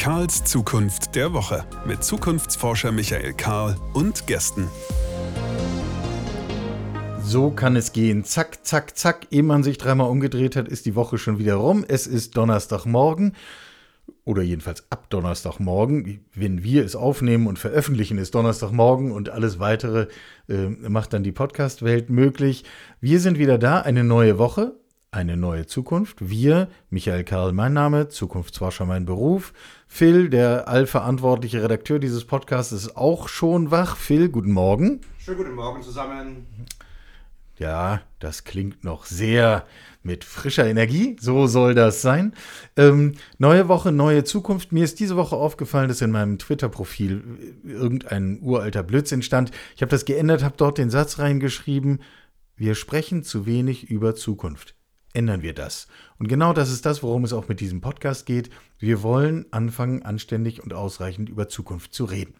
Karls Zukunft der Woche mit Zukunftsforscher Michael Karl und Gästen. So kann es gehen. Zack, zack, zack. Ehe man sich dreimal umgedreht hat, ist die Woche schon wieder rum. Es ist Donnerstagmorgen. Oder jedenfalls ab Donnerstagmorgen. Wenn wir es aufnehmen und veröffentlichen, ist Donnerstagmorgen und alles weitere äh, macht dann die Podcast-Welt möglich. Wir sind wieder da, eine neue Woche eine neue Zukunft. Wir, Michael Karl, mein Name, Zukunftsforscher mein Beruf. Phil, der allverantwortliche Redakteur dieses Podcasts, ist auch schon wach. Phil, guten Morgen. Schönen guten Morgen zusammen. Ja, das klingt noch sehr mit frischer Energie. So soll das sein. Ähm, neue Woche, neue Zukunft. Mir ist diese Woche aufgefallen, dass in meinem Twitter-Profil irgendein uralter Blödsinn stand. Ich habe das geändert, habe dort den Satz reingeschrieben. Wir sprechen zu wenig über Zukunft ändern wir das. Und genau das ist das, worum es auch mit diesem Podcast geht. Wir wollen anfangen, anständig und ausreichend über Zukunft zu reden.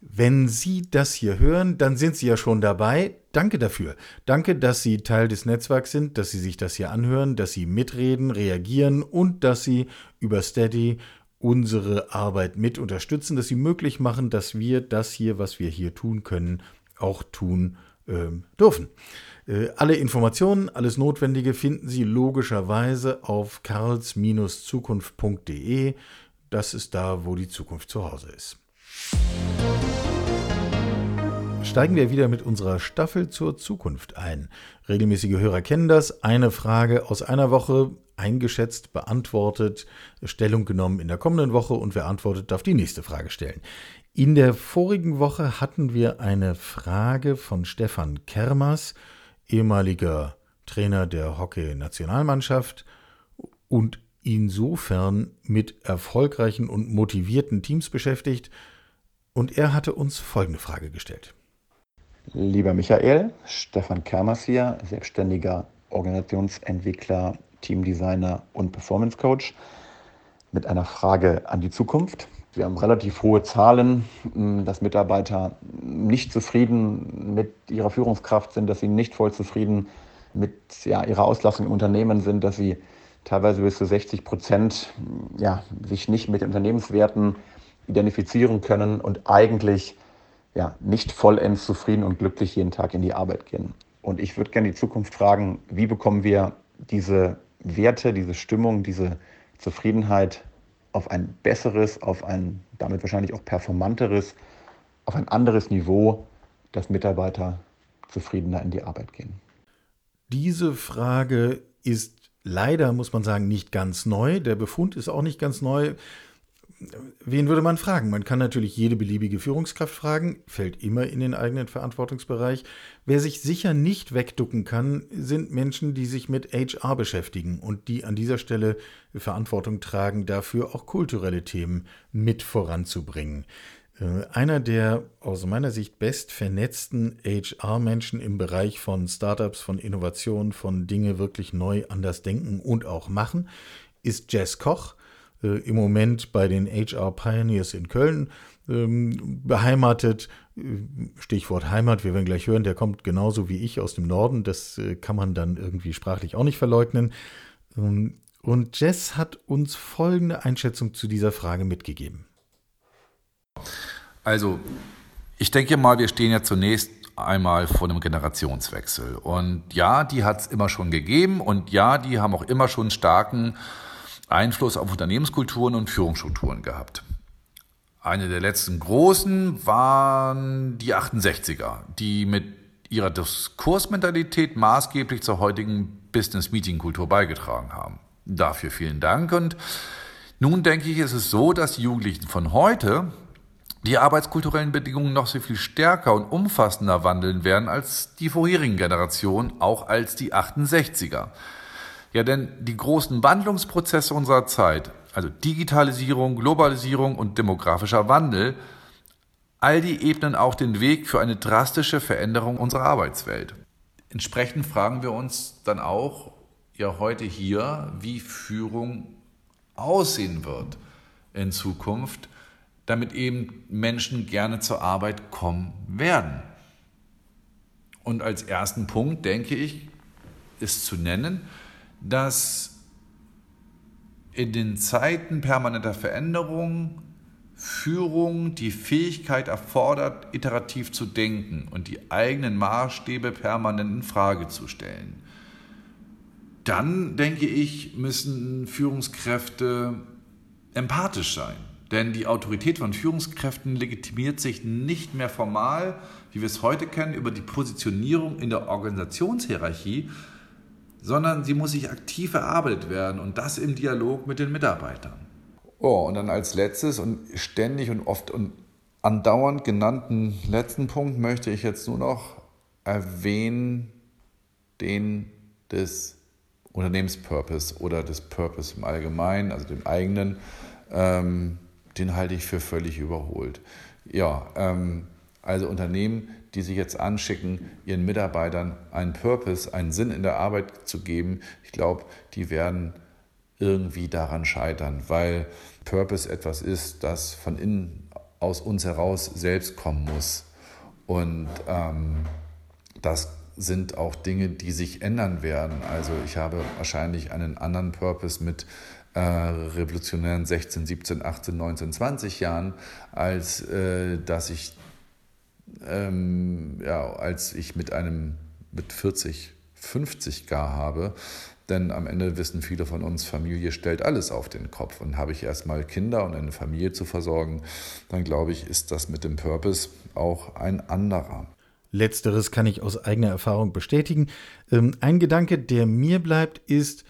Wenn Sie das hier hören, dann sind Sie ja schon dabei. Danke dafür. Danke, dass Sie Teil des Netzwerks sind, dass Sie sich das hier anhören, dass Sie mitreden, reagieren und dass Sie über Steady unsere Arbeit mit unterstützen, dass Sie möglich machen, dass wir das hier, was wir hier tun können, auch tun äh, dürfen. Äh, alle Informationen, alles Notwendige finden Sie logischerweise auf karls-zukunft.de. Das ist da, wo die Zukunft zu Hause ist. Steigen wir wieder mit unserer Staffel zur Zukunft ein. Regelmäßige Hörer kennen das. Eine Frage aus einer Woche eingeschätzt, beantwortet, Stellung genommen in der kommenden Woche und wer antwortet, darf die nächste Frage stellen. In der vorigen Woche hatten wir eine Frage von Stefan Kermers ehemaliger Trainer der Hockey-Nationalmannschaft und insofern mit erfolgreichen und motivierten Teams beschäftigt. Und er hatte uns folgende Frage gestellt. Lieber Michael, Stefan Kermers hier, selbstständiger Organisationsentwickler, Teamdesigner und Performance Coach, mit einer Frage an die Zukunft. Wir haben relativ hohe Zahlen, dass Mitarbeiter nicht zufrieden mit ihrer Führungskraft sind, dass sie nicht voll zufrieden mit ja, ihrer Auslastung im Unternehmen sind, dass sie teilweise bis zu 60 Prozent ja, sich nicht mit Unternehmenswerten identifizieren können und eigentlich ja, nicht vollends zufrieden und glücklich jeden Tag in die Arbeit gehen. Und ich würde gerne die Zukunft fragen, wie bekommen wir diese Werte, diese Stimmung, diese Zufriedenheit auf ein besseres, auf ein damit wahrscheinlich auch performanteres, auf ein anderes Niveau, dass Mitarbeiter zufriedener in die Arbeit gehen? Diese Frage ist leider, muss man sagen, nicht ganz neu. Der Befund ist auch nicht ganz neu. Wen würde man fragen? Man kann natürlich jede beliebige Führungskraft fragen, fällt immer in den eigenen Verantwortungsbereich. Wer sich sicher nicht wegducken kann, sind Menschen, die sich mit HR beschäftigen und die an dieser Stelle Verantwortung tragen, dafür auch kulturelle Themen mit voranzubringen. Äh, einer der aus meiner Sicht best vernetzten HR-Menschen im Bereich von Startups, von Innovation, von Dinge wirklich neu anders denken und auch machen, ist Jess Koch äh, im Moment bei den HR Pioneers in Köln ähm, beheimatet. Stichwort Heimat, wir werden gleich hören, der kommt genauso wie ich aus dem Norden. Das äh, kann man dann irgendwie sprachlich auch nicht verleugnen. Ähm, und Jess hat uns folgende Einschätzung zu dieser Frage mitgegeben. Also, ich denke mal, wir stehen ja zunächst einmal vor einem Generationswechsel. Und ja, die hat es immer schon gegeben und ja, die haben auch immer schon starken Einfluss auf Unternehmenskulturen und Führungsstrukturen gehabt. Eine der letzten großen waren die 68er, die mit ihrer Diskursmentalität maßgeblich zur heutigen Business-Meeting-Kultur beigetragen haben. Dafür vielen Dank. Und nun denke ich, ist es so, dass die Jugendlichen von heute die arbeitskulturellen Bedingungen noch so viel stärker und umfassender wandeln werden als die vorherigen Generationen, auch als die 68er. Ja, denn die großen Wandlungsprozesse unserer Zeit, also Digitalisierung, Globalisierung und demografischer Wandel, all die ebnen auch den Weg für eine drastische Veränderung unserer Arbeitswelt. Entsprechend fragen wir uns dann auch ja heute hier, wie Führung aussehen wird in Zukunft, damit eben Menschen gerne zur Arbeit kommen werden. Und als ersten Punkt, denke ich, ist zu nennen, dass in den Zeiten permanenter Veränderung Führung die Fähigkeit erfordert, iterativ zu denken und die eigenen Maßstäbe permanent in Frage zu stellen. Dann, denke ich, müssen Führungskräfte empathisch sein. Denn die Autorität von Führungskräften legitimiert sich nicht mehr formal, wie wir es heute kennen, über die Positionierung in der Organisationshierarchie, sondern sie muss sich aktiv erarbeitet werden und das im Dialog mit den Mitarbeitern. Oh, und dann als letztes und ständig und oft und andauernd genannten letzten Punkt möchte ich jetzt nur noch erwähnen, den des Unternehmenspurpose oder des Purpose im Allgemeinen, also dem eigenen, ähm, den halte ich für völlig überholt. Ja, ähm, also Unternehmen, die sich jetzt anschicken, ihren Mitarbeitern einen Purpose, einen Sinn in der Arbeit zu geben, ich glaube, die werden irgendwie daran scheitern, weil Purpose etwas ist, das von innen aus uns heraus selbst kommen muss. Und ähm, das sind auch Dinge, die sich ändern werden. Also ich habe wahrscheinlich einen anderen Purpose mit äh, revolutionären 16, 17, 18, 19, 20 Jahren, als äh, dass ich ähm, ja, als ich mit einem mit 40, 50 gar habe. Denn am Ende wissen viele von uns, Familie stellt alles auf den Kopf. Und habe ich erstmal Kinder und eine Familie zu versorgen, dann glaube ich, ist das mit dem Purpose auch ein anderer. Letzteres kann ich aus eigener Erfahrung bestätigen. Ähm, ein Gedanke, der mir bleibt, ist,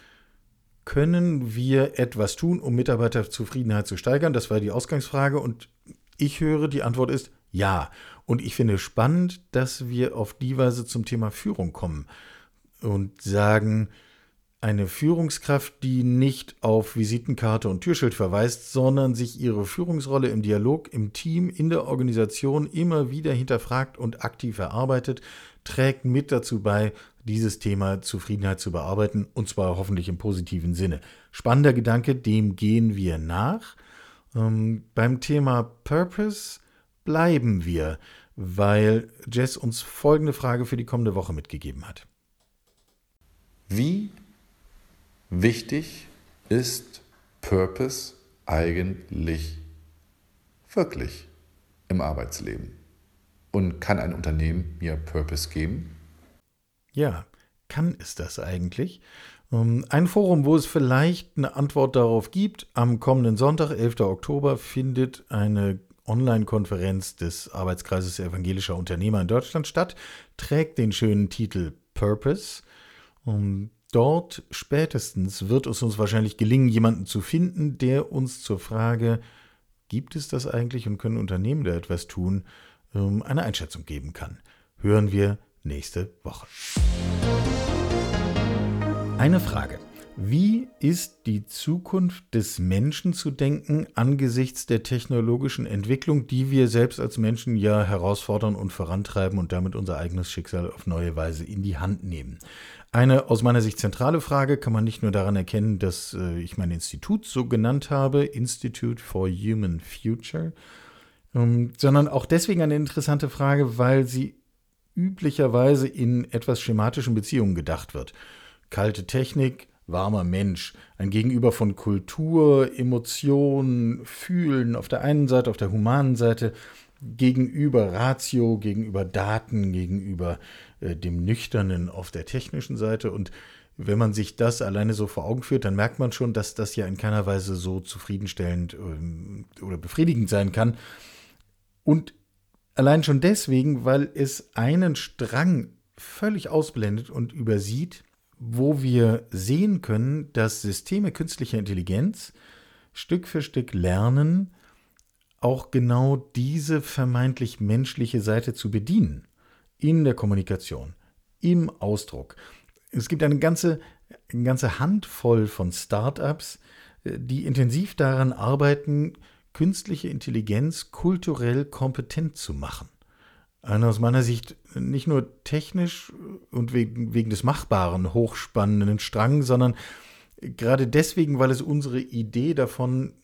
können wir etwas tun, um Mitarbeiterzufriedenheit zu steigern? Das war die Ausgangsfrage und ich höre, die Antwort ist ja. Und ich finde spannend, dass wir auf die Weise zum Thema Führung kommen und sagen, eine Führungskraft, die nicht auf Visitenkarte und Türschild verweist, sondern sich ihre Führungsrolle im Dialog, im Team, in der Organisation immer wieder hinterfragt und aktiv erarbeitet, trägt mit dazu bei, dieses Thema Zufriedenheit zu bearbeiten, und zwar hoffentlich im positiven Sinne. Spannender Gedanke, dem gehen wir nach. Ähm, beim Thema Purpose bleiben wir, weil Jess uns folgende Frage für die kommende Woche mitgegeben hat. Wie Wichtig ist Purpose eigentlich wirklich im Arbeitsleben? Und kann ein Unternehmen mir Purpose geben? Ja, kann es das eigentlich? Ähm, ein Forum, wo es vielleicht eine Antwort darauf gibt, am kommenden Sonntag, 11. Oktober, findet eine Online-Konferenz des Arbeitskreises evangelischer Unternehmer in Deutschland statt, trägt den schönen Titel Purpose. Und Dort spätestens wird es uns wahrscheinlich gelingen, jemanden zu finden, der uns zur Frage, gibt es das eigentlich und können Unternehmen da etwas tun, ähm, eine Einschätzung geben kann. Hören wir nächste Woche. Eine Frage. Wie ist die Zukunft des Menschen zu denken angesichts der technologischen Entwicklung, die wir selbst als Menschen ja herausfordern und vorantreiben und damit unser eigenes Schicksal auf neue Weise in die Hand nehmen? Eine aus meiner Sicht zentrale Frage kann man nicht nur daran erkennen, dass äh, ich mein Institut so genannt habe, Institute for Human Future, ähm, sondern auch deswegen eine interessante Frage, weil sie üblicherweise in etwas schematischen Beziehungen gedacht wird. Kalte Technik, warmer Mensch, ein Gegenüber von Kultur, Emotionen, Fühlen auf der einen Seite, auf der humanen Seite, gegenüber Ratio, gegenüber Daten, gegenüber äh, dem Nüchternen auf der technischen Seite. Und wenn man sich das alleine so vor Augen führt, dann merkt man schon, dass das ja in keiner Weise so zufriedenstellend ähm, oder befriedigend sein kann. Und allein schon deswegen, weil es einen Strang völlig ausblendet und übersieht, wo wir sehen können, dass Systeme künstlicher Intelligenz Stück für Stück lernen, auch genau diese vermeintlich menschliche Seite zu bedienen in der Kommunikation, im Ausdruck. Es gibt eine ganze, eine ganze Handvoll von Startups, äh, die intensiv daran arbeiten, künstliche Intelligenz kulturell kompetent zu machen. Eine aus meiner Sicht nicht nur technisch und wegen, wegen des Machbaren hochspannenden Strang, sondern gerade deswegen, weil es unsere Idee davon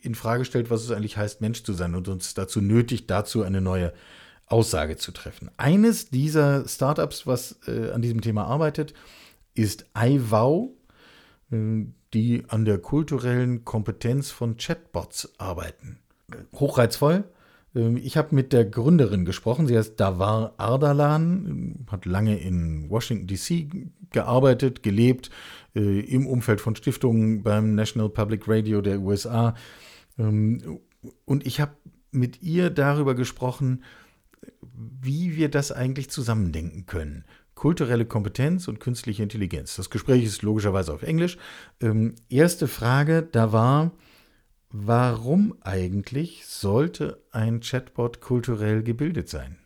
in Frage stellt, was es eigentlich heißt, Mensch zu sein und uns dazu nötigt, dazu eine neue Aussage zu treffen. Eines dieser Startups, was äh, an diesem Thema arbeitet, ist iVow. Äh, die an der kulturellen Kompetenz von Chatbots arbeiten. Hochreizvoll. Ähm, ich habe mit der Gründerin gesprochen. Sie heißt Davar Ardalan, hat lange in Washington DC gearbeitet, gelebt, äh, im Umfeld von Stiftungen beim National Public Radio der USA. Ähm, und ich habe mit ihr darüber gesprochen, wie wir das eigentlich zusammendenken können. Kulturelle Kompetenz und künstliche Intelligenz. Das Gespräch ist logischerweise auf Englisch. Ähm, erste Frage, da war, warum eigentlich sollte ein Chatbot kulturell gebildet sein?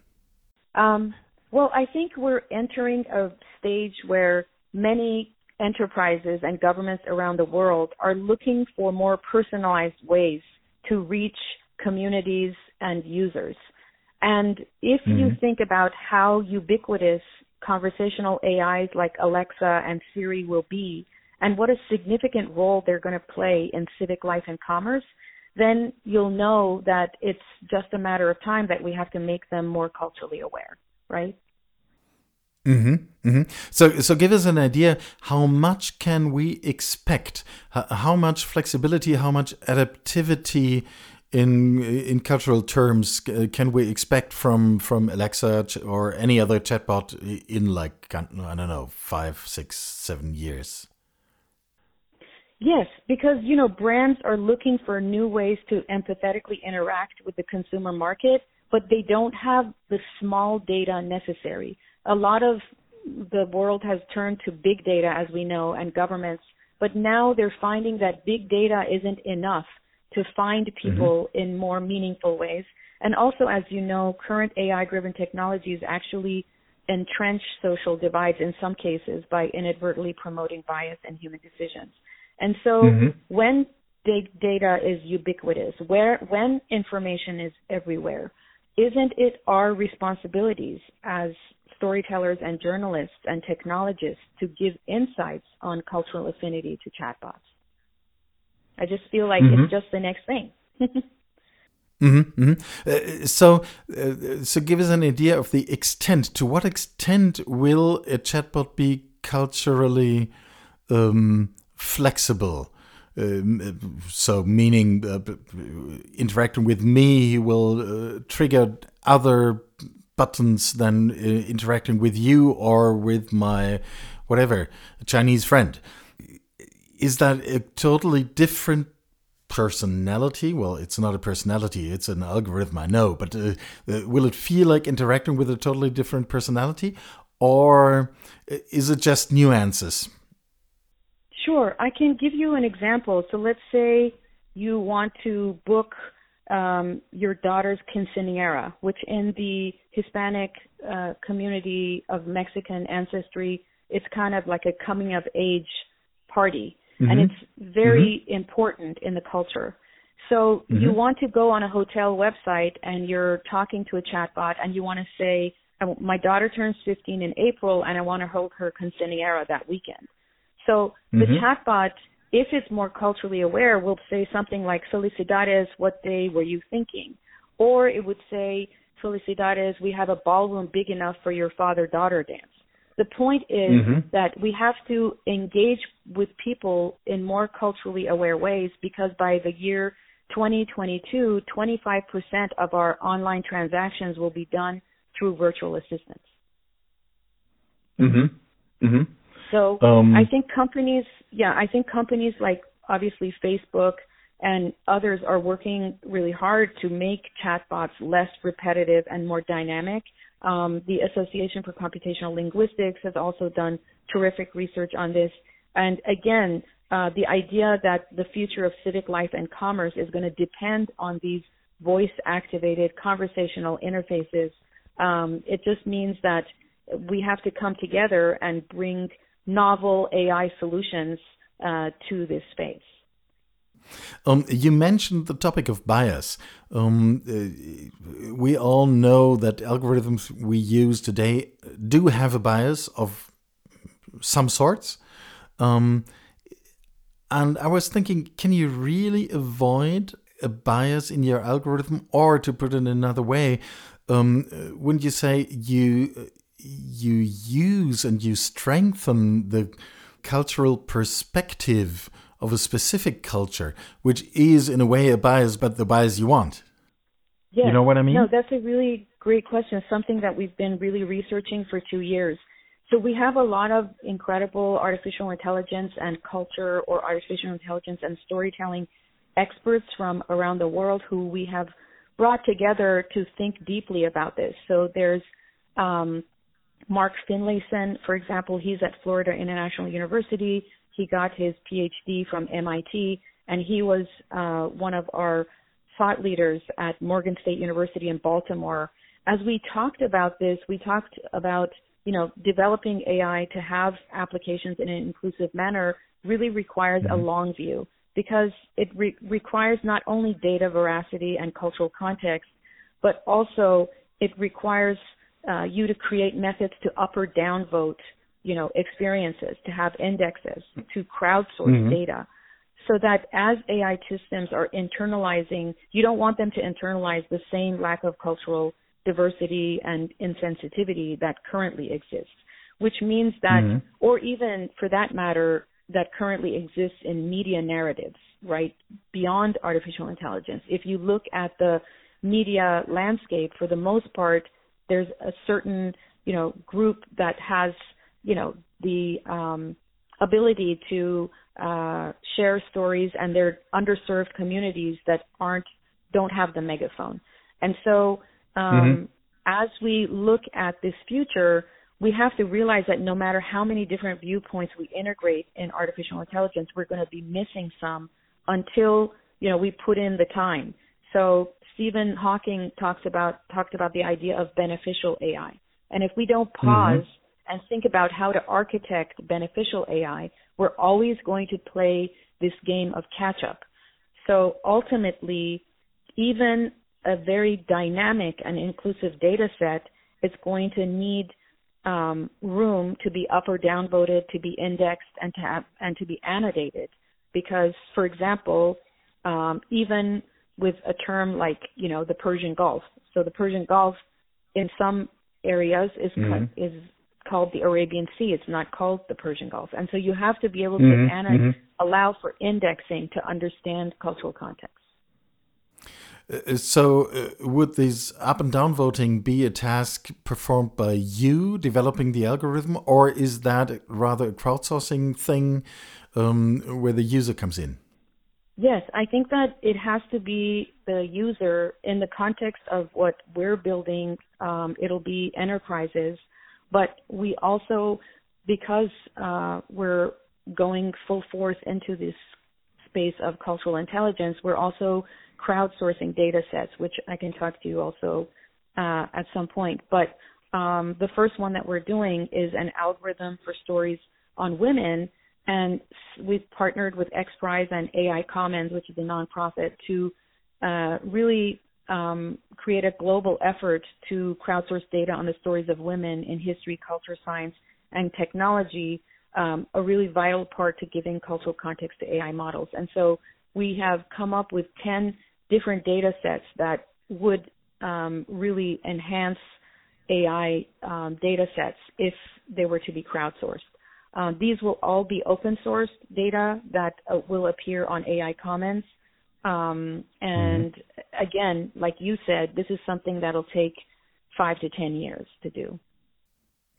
Um, well, I think we're entering a stage where many enterprises and governments around the world are looking for more personalized ways to reach communities and users. And if mm-hmm. you think about how ubiquitous conversational AIs like Alexa and Siri will be, and what a significant role they're going to play in civic life and commerce, then you'll know that it's just a matter of time that we have to make them more culturally aware, right? Mm-hmm, mm-hmm. So, so give us an idea. How much can we expect? How much flexibility? How much adaptivity in in cultural terms can we expect from from Alexa or any other chatbot in like I don't know five, six, seven years? Yes, because you know brands are looking for new ways to empathetically interact with the consumer market, but they don't have the small data necessary. A lot of the world has turned to big data, as we know, and governments, but now they're finding that big data isn't enough to find mm-hmm. people mm-hmm. in more meaningful ways. And also, as you know, current AI driven technologies actually entrench social divides in some cases by inadvertently promoting bias in human decisions. And so mm-hmm. when data is ubiquitous, where when information is everywhere, isn't it our responsibilities as storytellers and journalists and technologists to give insights on cultural affinity to chatbots? I just feel like mm-hmm. it's just the next thing. Mm-hmm, mm-hmm. Uh, so, uh, so give us an idea of the extent. To what extent will a chatbot be culturally um, flexible? Um, so, meaning uh, interacting with me will uh, trigger other buttons than uh, interacting with you or with my whatever Chinese friend is that a totally different personality? Well, it's not a personality, it's an algorithm, I know, but uh, uh, will it feel like interacting with a totally different personality? Or is it just nuances? Sure, I can give you an example. So let's say you want to book um, your daughter's quinceanera, which in the Hispanic uh, community of Mexican ancestry, it's kind of like a coming of age party mm-hmm. and it's very mm-hmm. important in the culture. So mm-hmm. you want to go on a hotel website and you're talking to a chatbot and you want to say, my daughter turns 15 in April and I want to hold her quinceanera that weekend. So the mm-hmm. chatbot, if it's more culturally aware, will say something like, Felicidades, what day were you thinking? Or it would say, Felicidades, we have a ballroom big enough for your father daughter dance. The point is mm-hmm. that we have to engage with people in more culturally aware ways because by the year 2022, 25% of our online transactions will be done through virtual assistants. Mm-hmm. Mm-hmm. So um, I think companies, yeah, I think companies like obviously Facebook and others are working really hard to make chatbots less repetitive and more dynamic. Um, the Association for Computational Linguistics has also done terrific research on this. And again, uh, the idea that the future of civic life and commerce is going to depend on these voice activated conversational interfaces, um, it just means that we have to come together and bring novel AI solutions uh, to this space. Um, you mentioned the topic of bias. Um, uh, we all know that algorithms we use today do have a bias of some sorts. Um, and I was thinking, can you really avoid a bias in your algorithm? Or to put it another way, um, wouldn't you say you you use and you strengthen the cultural perspective of a specific culture, which is in a way a bias, but the bias you want. Yes. You know what I mean? No, that's a really great question. Something that we've been really researching for two years. So we have a lot of incredible artificial intelligence and culture or artificial intelligence and storytelling experts from around the world who we have brought together to think deeply about this. So there's um, Mark Finlayson, for example, he's at Florida International University. He got his PhD from MIT, and he was uh, one of our thought leaders at Morgan State University in Baltimore. As we talked about this, we talked about you know developing AI to have applications in an inclusive manner really requires mm-hmm. a long view because it re- requires not only data veracity and cultural context, but also it requires uh, you to create methods to up or down vote, you know, experiences, to have indexes, to crowdsource mm-hmm. data, so that as AI systems are internalizing, you don't want them to internalize the same lack of cultural diversity and insensitivity that currently exists. Which means that, mm-hmm. or even for that matter, that currently exists in media narratives, right, beyond artificial intelligence. If you look at the media landscape, for the most part, there's a certain, you know, group that has, you know, the um, ability to uh, share stories, and they're underserved communities that aren't don't have the megaphone. And so, um, mm-hmm. as we look at this future, we have to realize that no matter how many different viewpoints we integrate in artificial intelligence, we're going to be missing some until you know we put in the time. So Stephen Hawking talks about talked about the idea of beneficial AI, and if we don't mm-hmm. pause mm-hmm. and think about how to architect beneficial AI, we're always going to play this game of catch up. So ultimately, even a very dynamic and inclusive data set is going to need um, room to be up or downvoted, to be indexed, and to have, and to be annotated. Because, for example, um, even with a term like you know the Persian Gulf, so the Persian Gulf in some areas is mm-hmm. is called the Arabian Sea. It's not called the Persian Gulf, and so you have to be able to mm-hmm. annotate, mm-hmm. allow for indexing to understand cultural context. Uh, so, uh, would this up and down voting be a task performed by you developing the algorithm, or is that rather a crowdsourcing thing um, where the user comes in? Yes, I think that it has to be the user in the context of what we're building. Um, it'll be enterprises, but we also, because uh, we're going full force into this space of cultural intelligence, we're also crowdsourcing data sets, which I can talk to you also uh, at some point. But um, the first one that we're doing is an algorithm for stories on women, and we've partnered with XPRIZE and AI Commons, which is a nonprofit, to uh, really um, create a global effort to crowdsource data on the stories of women in history, culture, science, and technology. Um, a really vital part to giving cultural context to AI models. And so we have come up with 10 different data sets that would um, really enhance AI um, data sets if they were to be crowdsourced. Uh, these will all be open source data that uh, will appear on AI Commons. Um, and mm-hmm. again, like you said, this is something that'll take five to 10 years to do.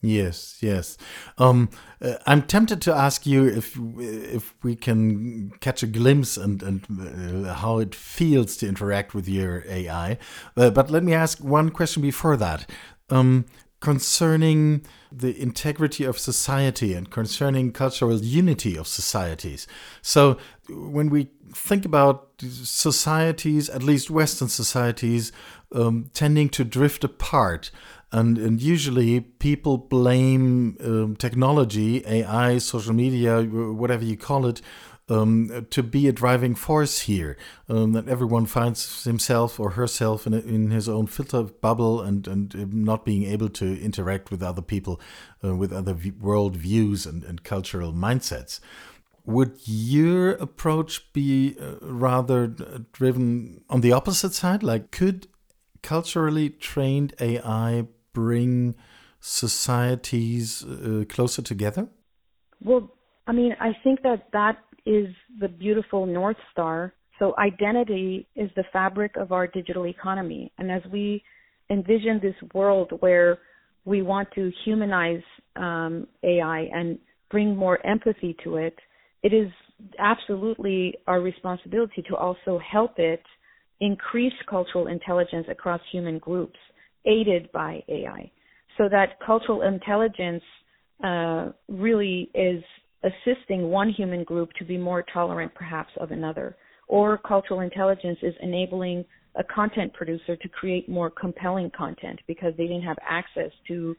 Yes, yes. Um, uh, I'm tempted to ask you if if we can catch a glimpse and and uh, how it feels to interact with your AI. Uh, but let me ask one question before that. Um, concerning the integrity of society and concerning cultural unity of societies. So, when we think about societies, at least Western societies, um, tending to drift apart, and, and usually people blame um, technology, AI, social media, whatever you call it, um, to be a driving force here. Um, that everyone finds himself or herself in, a, in his own filter bubble and, and not being able to interact with other people, uh, with other v- world views and, and cultural mindsets. Would your approach be uh, rather uh, driven on the opposite side? Like, could culturally trained AI bring societies uh, closer together? Well, I mean, I think that that is the beautiful North Star. So identity is the fabric of our digital economy. And as we envision this world where we want to humanize um, AI and bring more empathy to it, it is absolutely our responsibility to also help it increase cultural intelligence across human groups, aided by AI, so that cultural intelligence uh, really is assisting one human group to be more tolerant, perhaps, of another. Or cultural intelligence is enabling a content producer to create more compelling content because they didn't have access to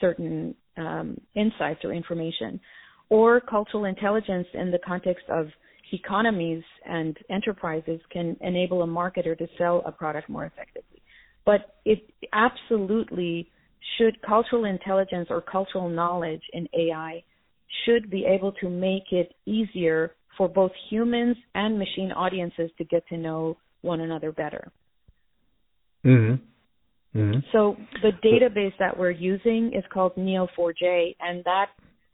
certain um, insights or information. Or cultural intelligence in the context of economies and enterprises can enable a marketer to sell a product more effectively. But it absolutely should cultural intelligence or cultural knowledge in AI should be able to make it easier for both humans and machine audiences to get to know one another better. Mm-hmm. Mm-hmm. So the database that we're using is called Neo4j, and that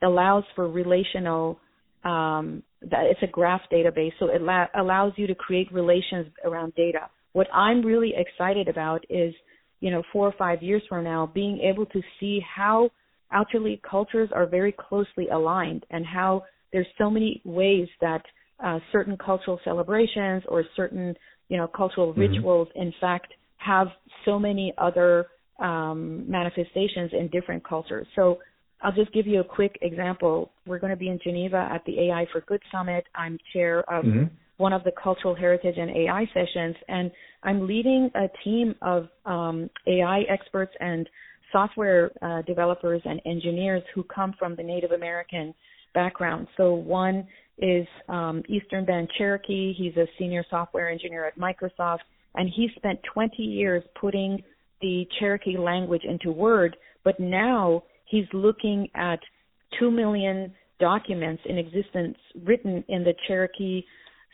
allows for relational. Um, that it's a graph database, so it la- allows you to create relations around data. What I'm really excited about is, you know, four or five years from now, being able to see how actually cultures are very closely aligned, and how there's so many ways that uh, certain cultural celebrations or certain, you know, cultural mm-hmm. rituals, in fact, have so many other um, manifestations in different cultures. So I'll just give you a quick example. We're going to be in Geneva at the AI for Good Summit. I'm chair of mm-hmm. one of the cultural heritage and AI sessions, and I'm leading a team of um, AI experts and software uh, developers and engineers who come from the Native American background. So one is um, Eastern Band Cherokee. He's a senior software engineer at Microsoft and he spent 20 years putting the Cherokee language into Word, but now he's looking at 2 million documents in existence written in the Cherokee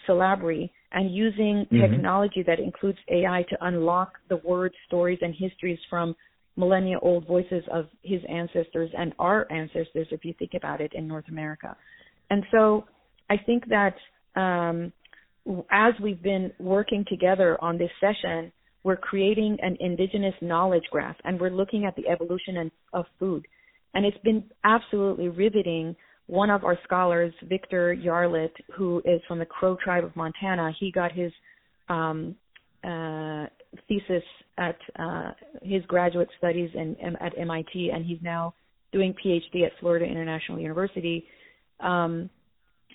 syllabary and using mm-hmm. technology that includes AI to unlock the words, stories, and histories from millennia old voices of his ancestors and our ancestors, if you think about it, in North America. And so I think that um, as we've been working together on this session, we're creating an indigenous knowledge graph and we're looking at the evolution of food. And it's been absolutely riveting. One of our scholars, Victor Yarlett, who is from the Crow tribe of Montana, he got his um, uh, thesis at uh, his graduate studies in, at MIT, and he's now doing PhD at Florida International University. Um,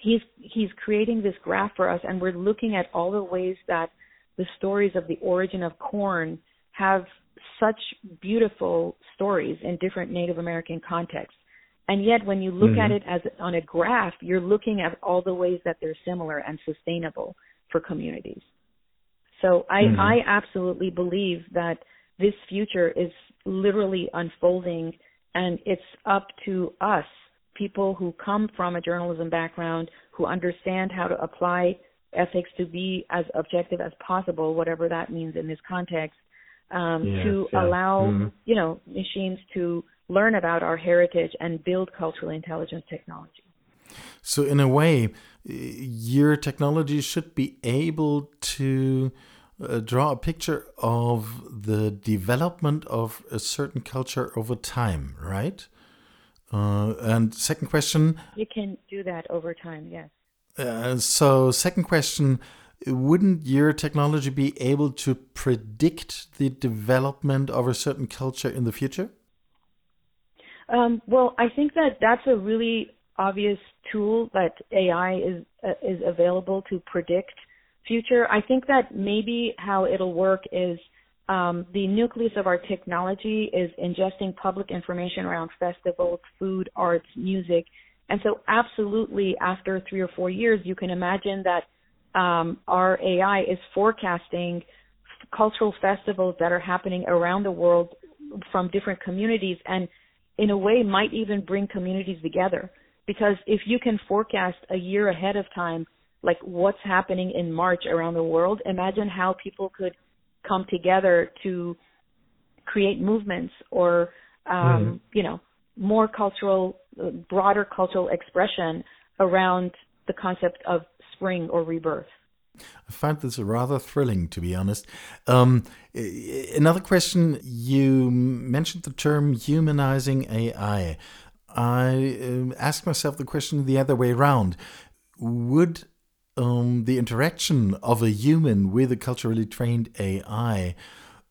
he's he's creating this graph for us, and we're looking at all the ways that the stories of the origin of corn have such beautiful stories in different Native American contexts. And yet, when you look mm-hmm. at it as on a graph, you're looking at all the ways that they're similar and sustainable for communities. So I, mm-hmm. I absolutely believe that this future is literally unfolding, and it's up to us people who come from a journalism background, who understand how to apply ethics to be as objective as possible, whatever that means in this context, um, yes, to allow mm-hmm. you know machines to learn about our heritage and build cultural intelligence technology. So, in a way, your technology should be able to uh, draw a picture of the development of a certain culture over time, right? Uh, and second question. You can do that over time, yes. Uh, so, second question wouldn't your technology be able to predict the development of a certain culture in the future? Um, well, I think that that's a really obvious tool that AI is uh, is available to predict future. I think that maybe how it'll work is um, the nucleus of our technology is ingesting public information around festivals, food, arts, music. And so, absolutely, after three or four years, you can imagine that um, our AI is forecasting cultural festivals that are happening around the world from different communities and, in a way, might even bring communities together. Because if you can forecast a year ahead of time, like what's happening in March around the world, imagine how people could come together to create movements or um, mm. you know more cultural, broader cultural expression around the the concept of spring or rebirth. I find this rather thrilling, to be honest. Um, another question you mentioned the term humanizing AI. I uh, ask myself the question the other way around. Would um, the interaction of a human with a culturally trained AI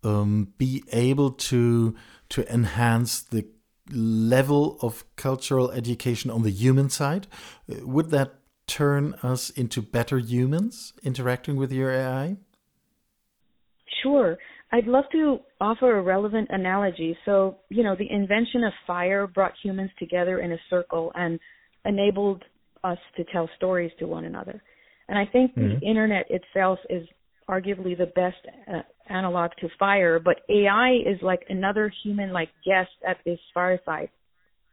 um, be able to to enhance the level of cultural education on the human side? Would that turn us into better humans interacting with your AI? Sure. I'd love to offer a relevant analogy. So, you know, the invention of fire brought humans together in a circle and enabled us to tell stories to one another. And I think mm-hmm. the internet itself is arguably the best uh, analog to fire, but AI is like another human like guest at this fireside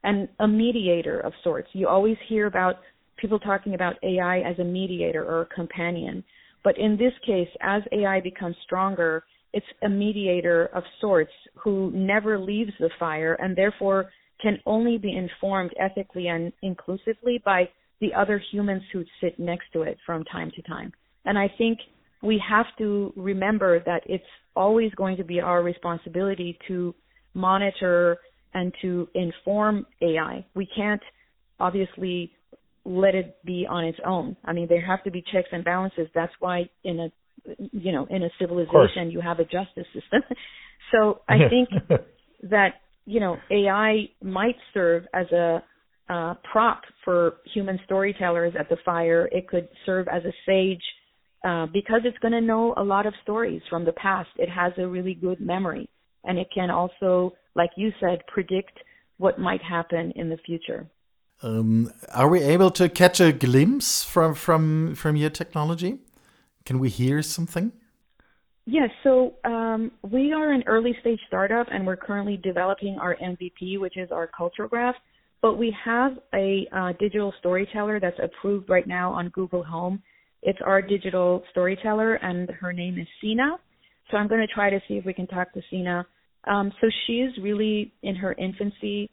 and a mediator of sorts. You always hear about people talking about AI as a mediator or a companion. But in this case, as AI becomes stronger, it's a mediator of sorts who never leaves the fire and therefore can only be informed ethically and inclusively by the other humans who sit next to it from time to time. And I think we have to remember that it's always going to be our responsibility to monitor and to inform AI. We can't obviously let it be on its own. I mean, there have to be checks and balances. That's why in a you know in a civilization you have a justice system. so I think that you know AI might serve as a uh, prop for human storytellers at the fire. It could serve as a sage uh, because it's going to know a lot of stories from the past. It has a really good memory, and it can also, like you said, predict what might happen in the future. Um, are we able to catch a glimpse from from from your technology? Can we hear something? Yes, so um, we are an early stage startup, and we're currently developing our MVP, which is our cultural graph. But we have a uh, digital storyteller that's approved right now on Google Home. It's our digital storyteller, and her name is Sina. So I'm going to try to see if we can talk to Sina. Um, so she's really in her infancy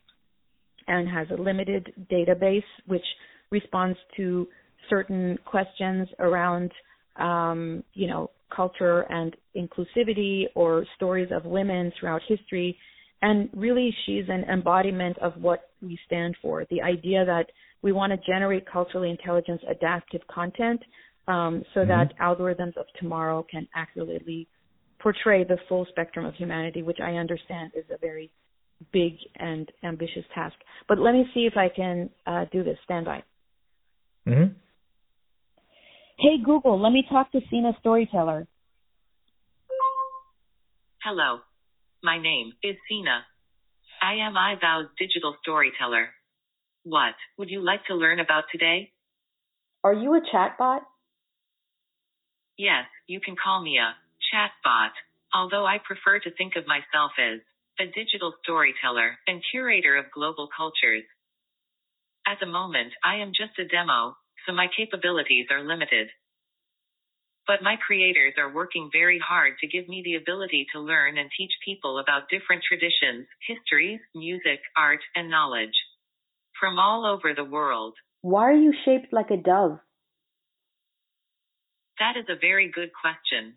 and has a limited database which responds to certain questions around, um, you know, culture and inclusivity or stories of women throughout history. And really, she's an embodiment of what we stand for the idea that we want to generate culturally intelligent adaptive content um, so mm-hmm. that algorithms of tomorrow can accurately portray the full spectrum of humanity, which I understand is a very big and ambitious task. But let me see if I can uh, do this. Stand by. Mm-hmm. Hey Google, let me talk to Sina Storyteller. Hello. My name is Sina. I am iVow's digital storyteller. What would you like to learn about today? Are you a chatbot? Yes, you can call me a chatbot, although I prefer to think of myself as a digital storyteller and curator of global cultures. At the moment, I am just a demo, so my capabilities are limited. But my creators are working very hard to give me the ability to learn and teach people about different traditions, histories, music, art, and knowledge from all over the world. Why are you shaped like a dove? That is a very good question.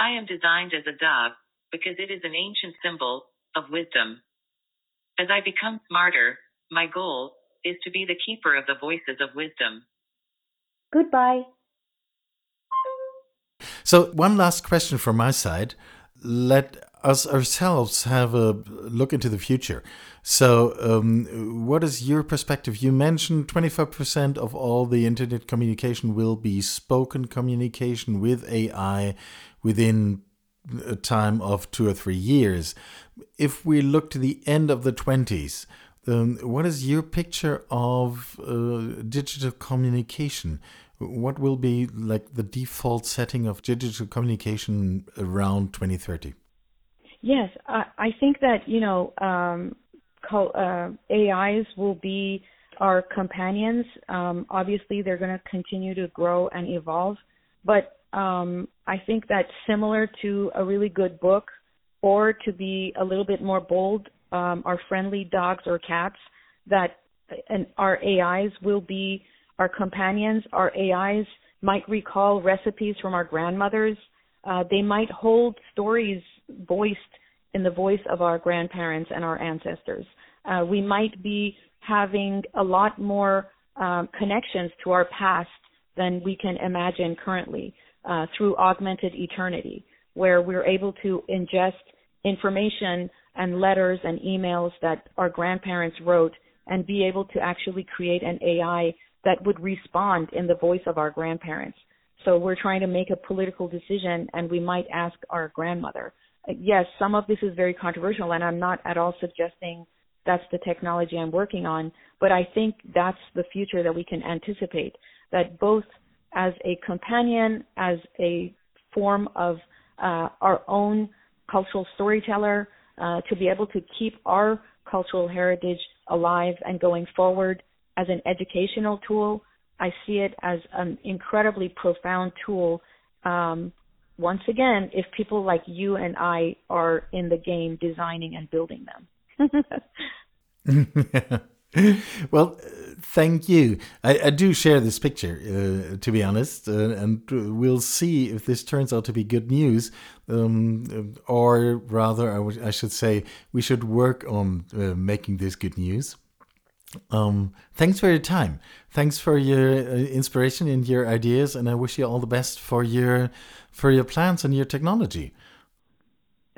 I am designed as a dove because it is an ancient symbol of wisdom. As I become smarter, my goal is to be the keeper of the voices of wisdom. Goodbye. So, one last question from my side. Let us ourselves have a look into the future. So, um, what is your perspective? You mentioned 25% of all the internet communication will be spoken communication with AI within a time of two or three years. If we look to the end of the 20s, um, what is your picture of uh, digital communication? What will be like the default setting of digital communication around 2030? Yes, I, I think that you know um, uh, AIs will be our companions. Um, obviously, they're going to continue to grow and evolve, but um, I think that similar to a really good book, or to be a little bit more bold, um, our friendly dogs or cats, that and our AIs will be our companions, our AIs might recall recipes from our grandmothers. Uh, they might hold stories voiced in the voice of our grandparents and our ancestors. Uh, we might be having a lot more um, connections to our past than we can imagine currently uh, through augmented eternity, where we're able to ingest information and letters and emails that our grandparents wrote and be able to actually create an AI that would respond in the voice of our grandparents. So we're trying to make a political decision and we might ask our grandmother. Yes, some of this is very controversial and I'm not at all suggesting that's the technology I'm working on, but I think that's the future that we can anticipate that both as a companion, as a form of uh, our own cultural storyteller, uh, to be able to keep our cultural heritage alive and going forward as an educational tool. I see it as an incredibly profound tool. Um, once again, if people like you and I are in the game designing and building them. well, thank you. I, I, do share this picture, uh, to be honest, uh, and we'll see if this turns out to be good news, um, or rather, I, should say, we should work on uh, making this good news. Um, thanks for your time. Thanks for your uh, inspiration and your ideas, and I wish you all the best for your for your plans and your technology.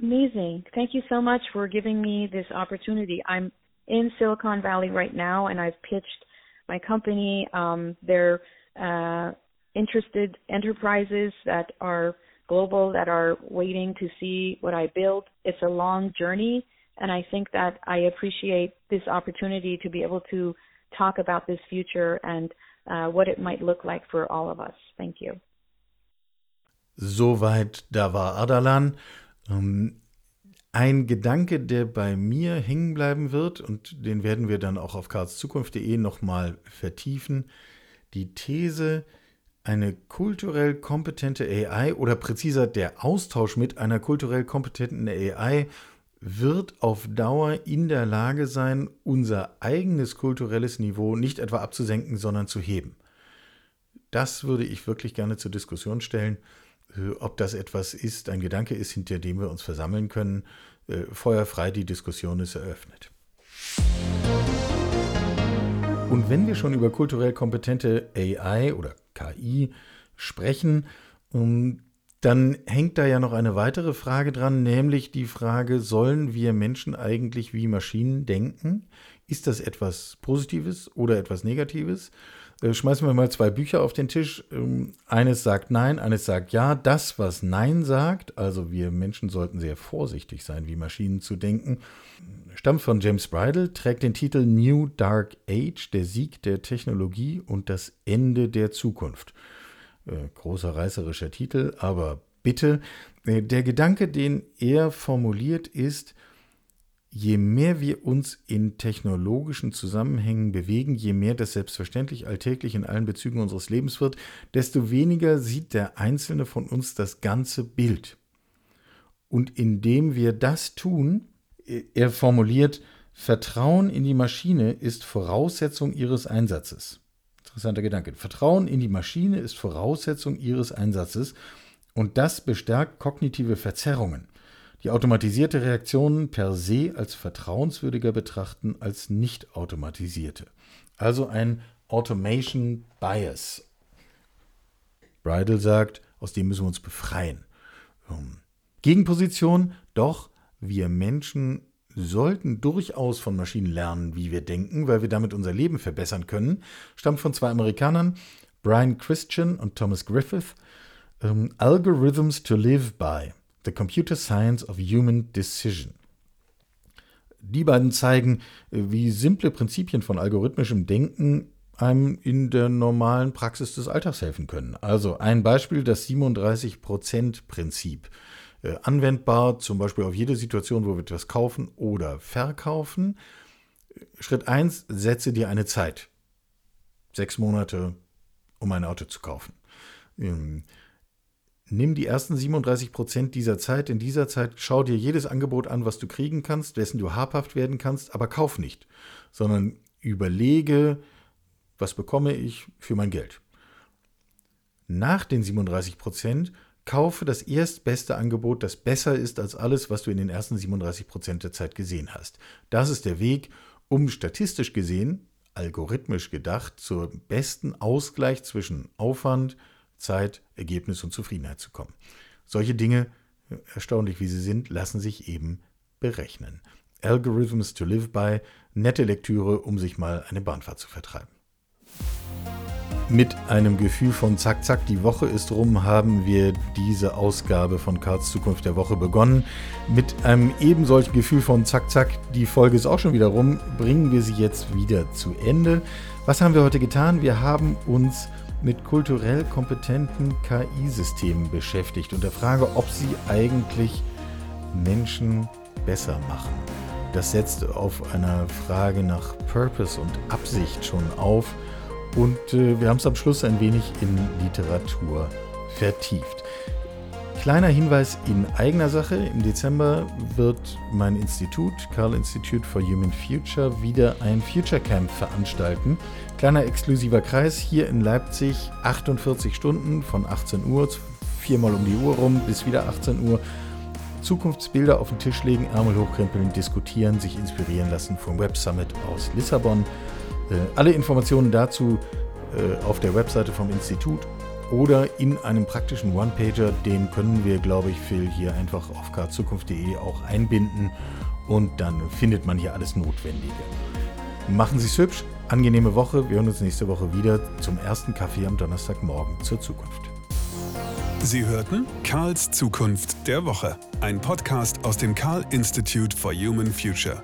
Amazing. Thank you so much for giving me this opportunity. I'm in Silicon Valley right now, and I've pitched my company. Um, they're uh, interested enterprises that are global that are waiting to see what I build. It's a long journey, and I think that I appreciate this opportunity to be able to talk about this future and uh, what it might look like for all of us. Thank you. Soweit da war Adalan. Um, Ein Gedanke, der bei mir hängen bleiben wird, und den werden wir dann auch auf karlszukunft.de nochmal vertiefen, die These, eine kulturell kompetente AI oder präziser der Austausch mit einer kulturell kompetenten AI wird auf Dauer in der Lage sein, unser eigenes kulturelles Niveau nicht etwa abzusenken, sondern zu heben. Das würde ich wirklich gerne zur Diskussion stellen. Äh, ob das etwas ist, ein Gedanke ist, hinter dem wir uns versammeln können. Äh, feuerfrei, die Diskussion ist eröffnet. Und wenn wir schon über kulturell kompetente AI oder KI sprechen, ähm, dann hängt da ja noch eine weitere Frage dran, nämlich die Frage, sollen wir Menschen eigentlich wie Maschinen denken? Ist das etwas Positives oder etwas Negatives? Äh, schmeißen wir mal zwei Bücher auf den Tisch. Ähm, eines sagt Nein, eines sagt Ja. Das, was Nein sagt, also wir Menschen sollten sehr vorsichtig sein, wie Maschinen zu denken, stammt von James Bridle, trägt den Titel New Dark Age, der Sieg der Technologie und das Ende der Zukunft. Äh, großer reißerischer Titel, aber bitte, äh, der Gedanke, den er formuliert, ist, je mehr wir uns in technologischen Zusammenhängen bewegen, je mehr das selbstverständlich alltäglich in allen Bezügen unseres Lebens wird, desto weniger sieht der Einzelne von uns das ganze Bild. Und indem wir das tun, er formuliert, Vertrauen in die Maschine ist Voraussetzung ihres Einsatzes. Interessanter Gedanke. Vertrauen in die Maschine ist Voraussetzung ihres Einsatzes und das bestärkt kognitive Verzerrungen die automatisierte Reaktionen per se als vertrauenswürdiger betrachten als nicht automatisierte. Also ein Automation Bias. Bridle sagt, aus dem müssen wir uns befreien. Ähm, Gegenposition, doch wir Menschen sollten durchaus von Maschinen lernen, wie wir denken, weil wir damit unser Leben verbessern können, stammt von zwei Amerikanern, Brian Christian und Thomas Griffith. Um, Algorithms to Live By. The Computer Science of Human Decision. Die beiden zeigen, wie simple Prinzipien von algorithmischem Denken einem in der normalen Praxis des Alltags helfen können. Also ein Beispiel, das 37%-Prinzip. Äh, anwendbar zum Beispiel auf jede Situation, wo wir etwas kaufen oder verkaufen. Schritt 1, setze dir eine Zeit. Sechs Monate, um ein Auto zu kaufen. Ähm, nimm die ersten 37 Prozent dieser Zeit. In dieser Zeit schau dir jedes Angebot an, was du kriegen kannst, dessen du habhaft werden kannst, aber kauf nicht, sondern überlege, was bekomme ich für mein Geld? Nach den 37 Prozent kaufe das erstbeste Angebot, das besser ist als alles, was du in den ersten 37 Prozent der Zeit gesehen hast. Das ist der Weg, um statistisch gesehen, algorithmisch gedacht, zur besten Ausgleich zwischen Aufwand, Zeit, Ergebnis und Zufriedenheit zu kommen. Solche Dinge, erstaunlich wie sie sind, lassen sich eben berechnen. Algorithms to Live By, nette Lektüre, um sich mal eine Bahnfahrt zu vertreiben. Mit einem Gefühl von Zack, Zack, die Woche ist rum, haben wir diese Ausgabe von Karls Zukunft der Woche begonnen. Mit einem ebensolchen Gefühl von Zack, Zack, die Folge ist auch schon wieder rum, bringen wir sie jetzt wieder zu Ende. Was haben wir heute getan? Wir haben uns mit kulturell kompetenten KI-Systemen beschäftigt und der Frage, ob sie eigentlich Menschen besser machen. Das setzt auf einer Frage nach Purpose und Absicht schon auf und äh, wir haben es am Schluss ein wenig in Literatur vertieft. Kleiner Hinweis in eigener Sache. Im Dezember wird mein Institut, Carl Institute for Human Future, wieder ein Future Camp veranstalten. Kleiner exklusiver Kreis hier in Leipzig, 48 Stunden von 18 Uhr, viermal um die Uhr rum bis wieder 18 Uhr. Zukunftsbilder auf den Tisch legen, Ärmel hochkrempeln, diskutieren, sich inspirieren lassen vom Web Summit aus Lissabon. Äh, alle Informationen dazu äh, auf der Webseite vom Institut oder in einem praktischen One-Pager, den können wir, glaube ich, Phil, hier einfach auf karzukunft.de auch einbinden und dann findet man hier alles Notwendige. Machen Sie es hübsch, angenehme Woche, wir hören uns nächste Woche wieder zum ersten Kaffee am Donnerstagmorgen zur Zukunft. Sie hörten Karls Zukunft der Woche, ein Podcast aus dem Karl Institute for Human Future.